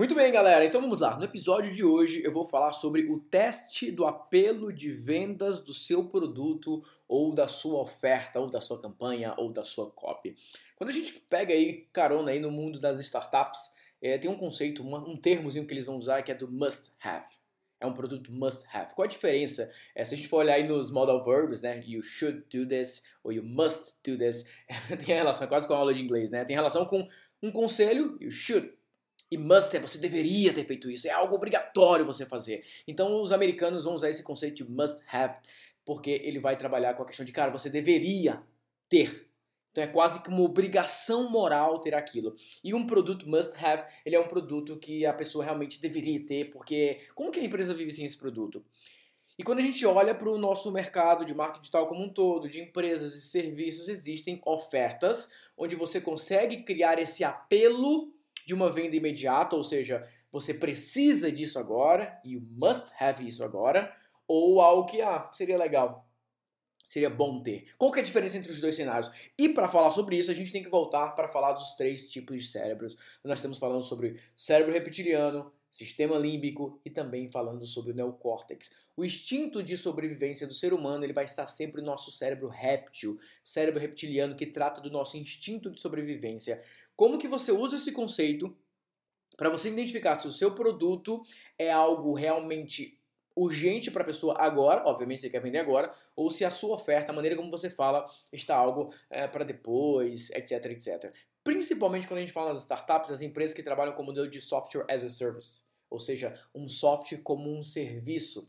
Muito bem, galera. Então vamos lá. No episódio de hoje eu vou falar sobre o teste do apelo de vendas do seu produto ou da sua oferta, ou da sua campanha, ou da sua copy. Quando a gente pega aí carona aí no mundo das startups, é, tem um conceito, uma, um termozinho que eles vão usar que é do must have. É um produto must have. Qual a diferença? É, se a gente for olhar aí nos modal verbs, né? You should do this, ou you must do this. tem relação, quase com a aula de inglês, né? Tem relação com um conselho, you should e must é você deveria ter feito isso, é algo obrigatório você fazer. Então os americanos vão usar esse conceito de must have, porque ele vai trabalhar com a questão de, cara, você deveria ter. Então é quase que uma obrigação moral ter aquilo. E um produto must have, ele é um produto que a pessoa realmente deveria ter, porque como que a empresa vive sem esse produto? E quando a gente olha para o nosso mercado de marketing digital como um todo, de empresas e serviços, existem ofertas onde você consegue criar esse apelo de uma venda imediata, ou seja, você precisa disso agora, you must have isso agora, ou algo que ah, seria legal, seria bom ter. Qual que é a diferença entre os dois cenários? E para falar sobre isso, a gente tem que voltar para falar dos três tipos de cérebros. Nós estamos falando sobre cérebro reptiliano, sistema límbico e também falando sobre o neocórtex. O instinto de sobrevivência do ser humano ele vai estar sempre no nosso cérebro réptil, cérebro reptiliano que trata do nosso instinto de sobrevivência. Como que você usa esse conceito para você identificar se o seu produto é algo realmente urgente para a pessoa agora, obviamente você quer vender agora, ou se a sua oferta, a maneira como você fala, está algo é, para depois, etc, etc. Principalmente quando a gente fala nas startups, as empresas que trabalham com o modelo de software as a service, ou seja, um software como um serviço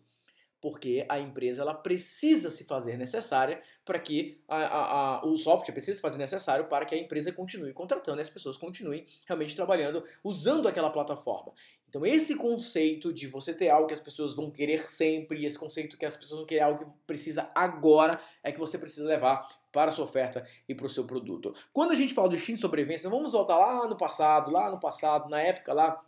porque a empresa ela precisa se fazer necessária para que a, a, a, o software precisa se fazer necessário para que a empresa continue contratando e as pessoas continuem realmente trabalhando usando aquela plataforma. Então esse conceito de você ter algo que as pessoas vão querer sempre, esse conceito que as pessoas vão querer algo que precisa agora, é que você precisa levar para a sua oferta e para o seu produto. Quando a gente fala do instinto de sobrevivência, vamos voltar lá no passado, lá no passado, na época lá,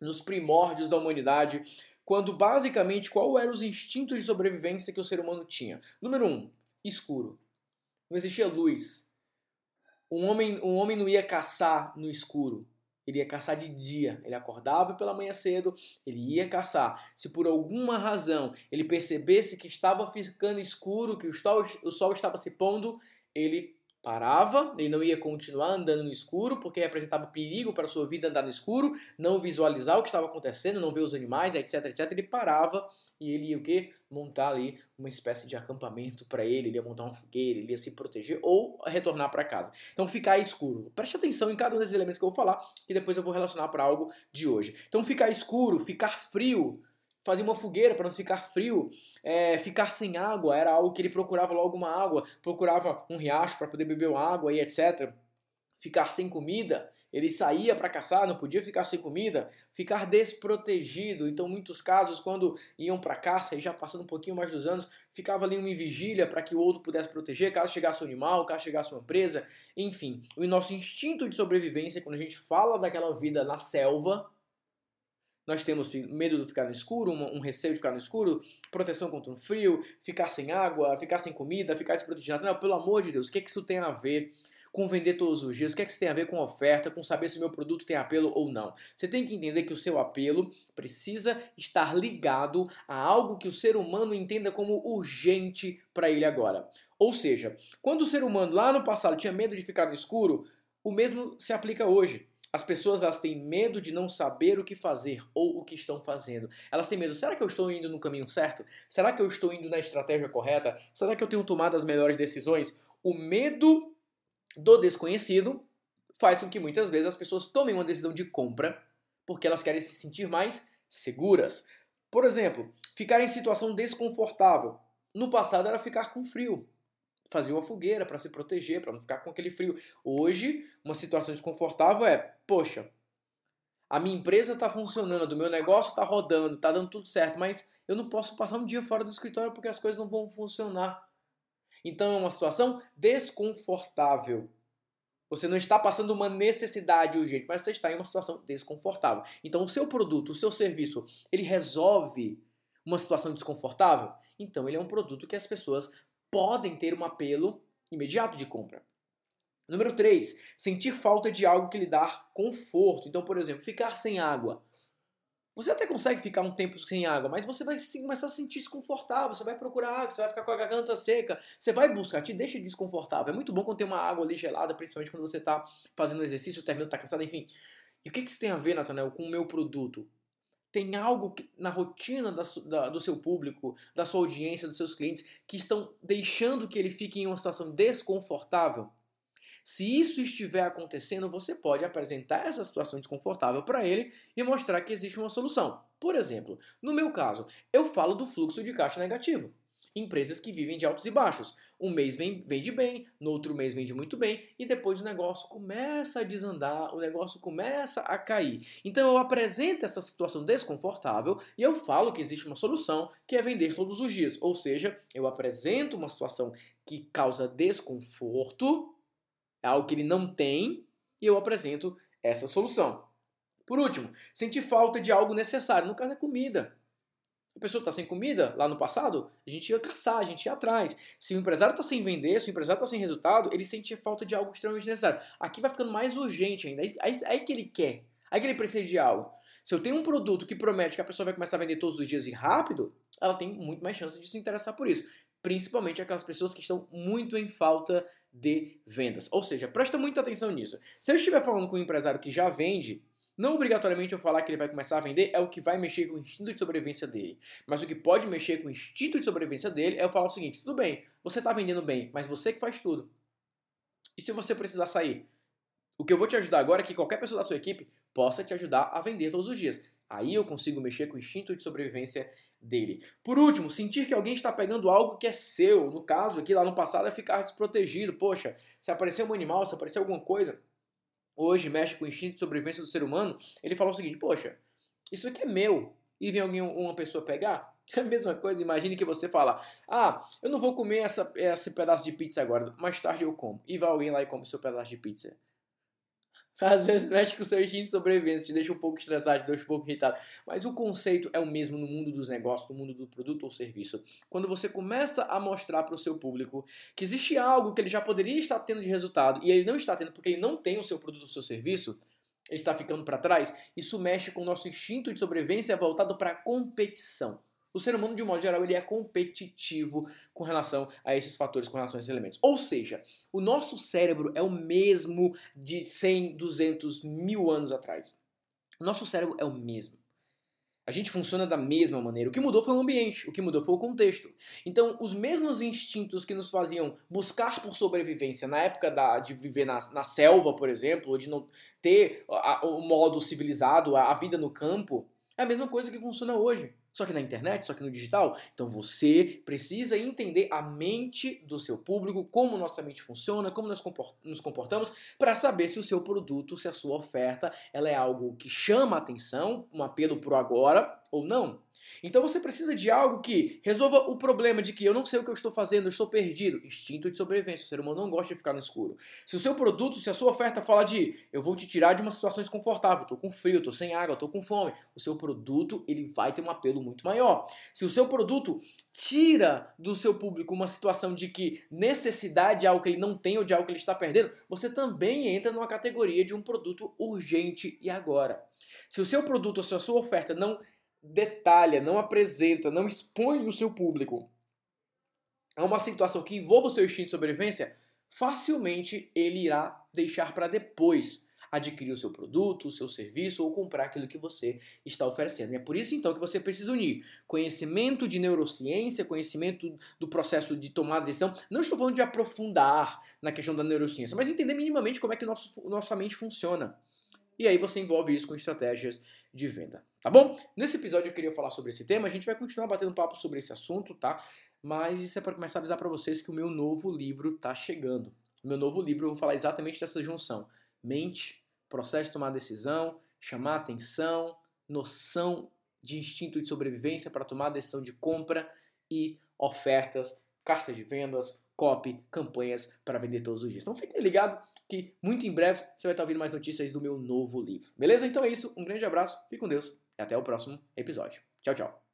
nos primórdios da humanidade, quando basicamente qual eram os instintos de sobrevivência que o ser humano tinha. Número um, escuro. Não existia luz. Um homem, um homem não ia caçar no escuro. Ele ia caçar de dia. Ele acordava pela manhã cedo, ele ia caçar. Se por alguma razão ele percebesse que estava ficando escuro, que o sol, o sol estava se pondo, ele parava, ele não ia continuar andando no escuro, porque representava perigo para sua vida andar no escuro, não visualizar o que estava acontecendo, não ver os animais, etc, etc. Ele parava e ele ia o quê? Montar ali uma espécie de acampamento para ele, ele ia montar uma fogueira, ele ia se proteger ou retornar para casa. Então ficar escuro. Preste atenção em cada um desses elementos que eu vou falar e depois eu vou relacionar para algo de hoje. Então ficar escuro, ficar frio, fazer uma fogueira para não ficar frio, é, ficar sem água, era algo que ele procurava logo uma água, procurava um riacho para poder beber água e etc. Ficar sem comida, ele saía para caçar, não podia ficar sem comida, ficar desprotegido. Então, muitos casos, quando iam para caça e já passando um pouquinho mais dos anos, ficava ali uma vigília para que o outro pudesse proteger, caso chegasse um animal, caso chegasse uma presa, enfim. O nosso instinto de sobrevivência, quando a gente fala daquela vida na selva, nós temos medo de ficar no escuro, um, receio de ficar no escuro, proteção contra o frio, ficar sem água, ficar sem comida, ficar desprotegido. Não, pelo amor de Deus, o que, é que isso tem a ver com vender todos os dias? O que, é que isso tem a ver com oferta, com saber se o meu produto tem apelo ou não? Você tem que entender que o seu apelo precisa estar ligado a algo que o ser humano entenda como urgente para ele agora. Ou seja, quando o ser humano lá no passado tinha medo de ficar no escuro, o mesmo se aplica hoje. As pessoas elas têm medo de não saber o que fazer ou o que estão fazendo. Elas têm medo. Será que eu estou indo no caminho certo? Será que eu estou indo na estratégia correta? Será que eu tenho tomado as melhores decisões? O medo do desconhecido faz com que muitas vezes as pessoas tomem uma decisão de compra porque elas querem se sentir mais seguras. Por exemplo, ficar em situação desconfortável. No passado era ficar com frio fazer uma fogueira para se proteger, para não ficar com aquele frio. Hoje, uma situação desconfortável é, poxa, a minha empresa está funcionando, o meu negócio está rodando, está dando tudo certo, mas eu não posso passar um dia fora do escritório porque as coisas não vão funcionar. Então é uma situação desconfortável. Você não está passando uma necessidade urgente, mas você está em uma situação desconfortável. Então o seu produto, o seu serviço, ele resolve uma situação desconfortável? Então ele é um produto que as pessoas podem ter um apelo imediato de compra. Número 3, sentir falta de algo que lhe dá conforto. Então, por exemplo, ficar sem água. Você até consegue ficar um tempo sem água, mas você vai começar a se sentir desconfortável, você vai procurar água, você vai ficar com a garganta seca, você vai buscar, te deixa desconfortável. É muito bom quando tem uma água ali gelada, principalmente quando você está fazendo exercício, terminando, está cansado, enfim. E o que, que isso tem a ver, Nathanael, com o meu produto? Tem algo na rotina da, da, do seu público, da sua audiência, dos seus clientes, que estão deixando que ele fique em uma situação desconfortável? Se isso estiver acontecendo, você pode apresentar essa situação desconfortável para ele e mostrar que existe uma solução. Por exemplo, no meu caso, eu falo do fluxo de caixa negativo. Empresas que vivem de altos e baixos. Um mês vende bem, no outro mês vende muito bem e depois o negócio começa a desandar, o negócio começa a cair. Então eu apresento essa situação desconfortável e eu falo que existe uma solução que é vender todos os dias. Ou seja, eu apresento uma situação que causa desconforto é algo que ele não tem e eu apresento essa solução. Por último, sentir falta de algo necessário, no caso é comida. A pessoa está sem comida, lá no passado, a gente ia caçar, a gente ia atrás. Se o empresário está sem vender, se o empresário está sem resultado, ele sente falta de algo extremamente necessário. Aqui vai ficando mais urgente ainda. Aí, aí que ele quer, aí que ele precisa de algo. Se eu tenho um produto que promete que a pessoa vai começar a vender todos os dias e rápido, ela tem muito mais chance de se interessar por isso principalmente aquelas pessoas que estão muito em falta de vendas. Ou seja, presta muita atenção nisso. Se eu estiver falando com um empresário que já vende, não obrigatoriamente eu falar que ele vai começar a vender é o que vai mexer com o instinto de sobrevivência dele. Mas o que pode mexer com o instinto de sobrevivência dele é eu falar o seguinte: tudo bem, você está vendendo bem, mas você que faz tudo. E se você precisar sair? O que eu vou te ajudar agora é que qualquer pessoa da sua equipe possa te ajudar a vender todos os dias. Aí eu consigo mexer com o instinto de sobrevivência dele. Por último, sentir que alguém está pegando algo que é seu. No caso aqui, lá no passado, é ficar desprotegido. Poxa, se aparecer um animal, se aparecer alguma coisa, hoje mexe com o instinto de sobrevivência do ser humano, ele fala o seguinte, poxa, isso aqui é meu. E vem alguém, uma pessoa pegar? É a mesma coisa, imagine que você fala, ah, eu não vou comer essa, esse pedaço de pizza agora, mais tarde eu como. E vai alguém lá e come seu pedaço de pizza. Às vezes mexe com o seu instinto de sobrevivência, te deixa um pouco estressado, te deixa um pouco irritado. Mas o conceito é o mesmo no mundo dos negócios, no mundo do produto ou serviço. Quando você começa a mostrar para o seu público que existe algo que ele já poderia estar tendo de resultado e ele não está tendo porque ele não tem o seu produto ou seu serviço, ele está ficando para trás, isso mexe com o nosso instinto de sobrevivência voltado para a competição. O ser humano, de um modo geral, ele é competitivo com relação a esses fatores, com relação a esses elementos. Ou seja, o nosso cérebro é o mesmo de 100, 200, mil anos atrás. O nosso cérebro é o mesmo. A gente funciona da mesma maneira. O que mudou foi o ambiente, o que mudou foi o contexto. Então, os mesmos instintos que nos faziam buscar por sobrevivência na época da, de viver na, na selva, por exemplo, ou de não ter o modo civilizado, a, a vida no campo, é a mesma coisa que funciona hoje só que na internet, só que no digital. Então você precisa entender a mente do seu público, como nossa mente funciona, como nós nos comportamos, para saber se o seu produto, se a sua oferta, ela é algo que chama a atenção, um apelo pro agora ou não. Então você precisa de algo que resolva o problema de que eu não sei o que eu estou fazendo, eu estou perdido. Instinto de sobrevivência. O ser humano não gosta de ficar no escuro. Se o seu produto, se a sua oferta fala de eu vou te tirar de uma situação desconfortável, estou com frio, estou sem água, estou com fome, o seu produto ele vai ter um apelo muito maior. Se o seu produto tira do seu público uma situação de que necessidade de algo que ele não tem ou de algo que ele está perdendo, você também entra numa categoria de um produto urgente e agora. Se o seu produto ou se a sua oferta não detalha, não apresenta, não expõe o seu público a uma situação que envolva o seu instinto de sobrevivência, facilmente ele irá deixar para depois adquirir o seu produto, o seu serviço ou comprar aquilo que você está oferecendo. E é por isso então que você precisa unir conhecimento de neurociência, conhecimento do processo de tomar decisão. Não estou falando de aprofundar na questão da neurociência, mas entender minimamente como é que nosso, nossa mente funciona. E aí você envolve isso com estratégias de venda, tá bom? Nesse episódio eu queria falar sobre esse tema, a gente vai continuar batendo papo sobre esse assunto, tá? Mas isso é para começar a avisar para vocês que o meu novo livro tá chegando. O meu novo livro eu vou falar exatamente dessa junção: mente, processo de tomar decisão, chamar atenção, noção de instinto de sobrevivência para tomar decisão de compra e ofertas, cartas de vendas, copy, campanhas para vender todos os dias. Então fique ligado que muito em breve você vai estar ouvindo mais notícias do meu novo livro. Beleza? Então é isso. Um grande abraço, fique com Deus e até o próximo episódio. Tchau, tchau.